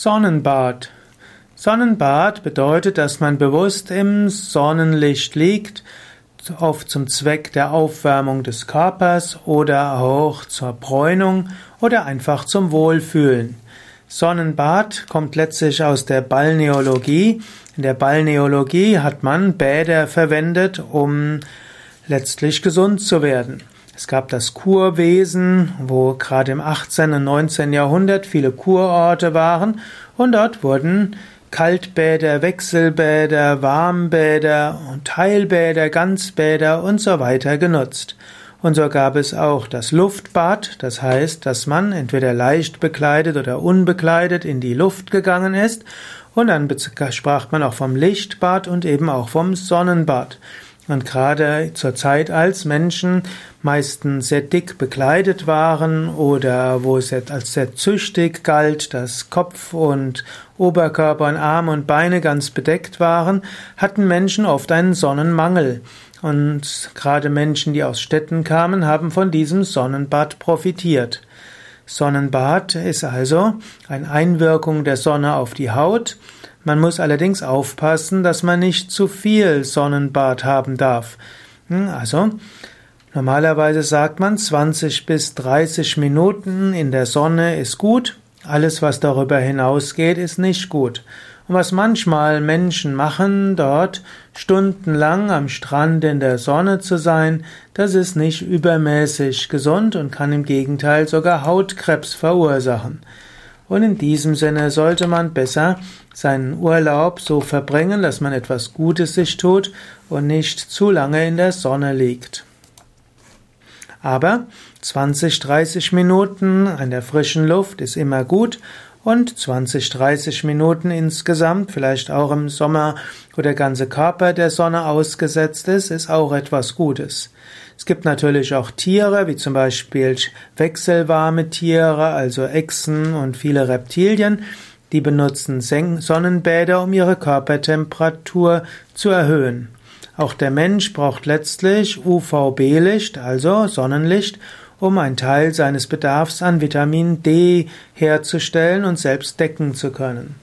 Sonnenbad. Sonnenbad bedeutet, dass man bewusst im Sonnenlicht liegt, oft zum Zweck der Aufwärmung des Körpers oder auch zur Bräunung oder einfach zum Wohlfühlen. Sonnenbad kommt letztlich aus der Balneologie. In der Balneologie hat man Bäder verwendet, um letztlich gesund zu werden. Es gab das Kurwesen, wo gerade im 18. und 19. Jahrhundert viele Kurorte waren und dort wurden Kaltbäder, Wechselbäder, Warmbäder, Teilbäder, Ganzbäder und so weiter genutzt. Und so gab es auch das Luftbad, das heißt, dass man entweder leicht bekleidet oder unbekleidet in die Luft gegangen ist, und dann sprach man auch vom Lichtbad und eben auch vom Sonnenbad. Und gerade zur Zeit, als Menschen meistens sehr dick bekleidet waren oder wo es als sehr züchtig galt, dass Kopf und Oberkörper und Arme und Beine ganz bedeckt waren, hatten Menschen oft einen Sonnenmangel. Und gerade Menschen, die aus Städten kamen, haben von diesem Sonnenbad profitiert. Sonnenbad ist also eine Einwirkung der Sonne auf die Haut. Man muss allerdings aufpassen, dass man nicht zu viel Sonnenbad haben darf. Hm, also, normalerweise sagt man 20 bis 30 Minuten in der Sonne ist gut. Alles, was darüber hinausgeht, ist nicht gut. Und was manchmal Menschen machen, dort stundenlang am Strand in der Sonne zu sein, das ist nicht übermäßig gesund und kann im Gegenteil sogar Hautkrebs verursachen. Und in diesem Sinne sollte man besser seinen Urlaub so verbringen, dass man etwas Gutes sich tut und nicht zu lange in der Sonne liegt. Aber 20, 30 Minuten an der frischen Luft ist immer gut und 20, 30 Minuten insgesamt, vielleicht auch im Sommer, wo der ganze Körper der Sonne ausgesetzt ist, ist auch etwas Gutes. Es gibt natürlich auch Tiere, wie zum Beispiel wechselwarme Tiere, also Echsen und viele Reptilien, die benutzen Sonnenbäder, um ihre Körpertemperatur zu erhöhen. Auch der Mensch braucht letztlich UVB-Licht, also Sonnenlicht, um einen Teil seines Bedarfs an Vitamin D herzustellen und selbst decken zu können.